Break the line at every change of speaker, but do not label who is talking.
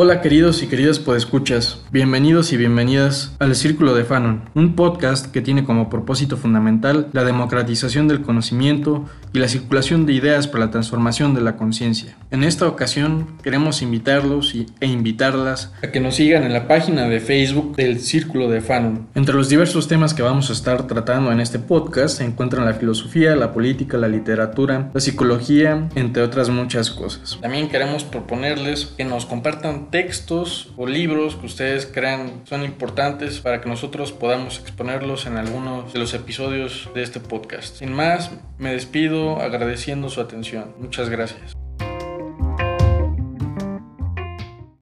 Hola queridos y queridas podescuchas, bienvenidos y bienvenidas al Círculo de Fanon, un podcast que tiene como propósito fundamental la democratización del conocimiento y la circulación de ideas para la transformación de la conciencia. En esta ocasión queremos invitarlos e invitarlas a que nos sigan en la página de Facebook del Círculo de Fanon. Entre los diversos temas que vamos a estar tratando en este podcast se encuentran la filosofía, la política, la literatura, la psicología, entre otras muchas cosas. También queremos proponerles que nos compartan textos o libros que ustedes crean son importantes para que nosotros podamos exponerlos en algunos de los episodios de este podcast. Sin más, me despido agradeciendo su atención. Muchas gracias.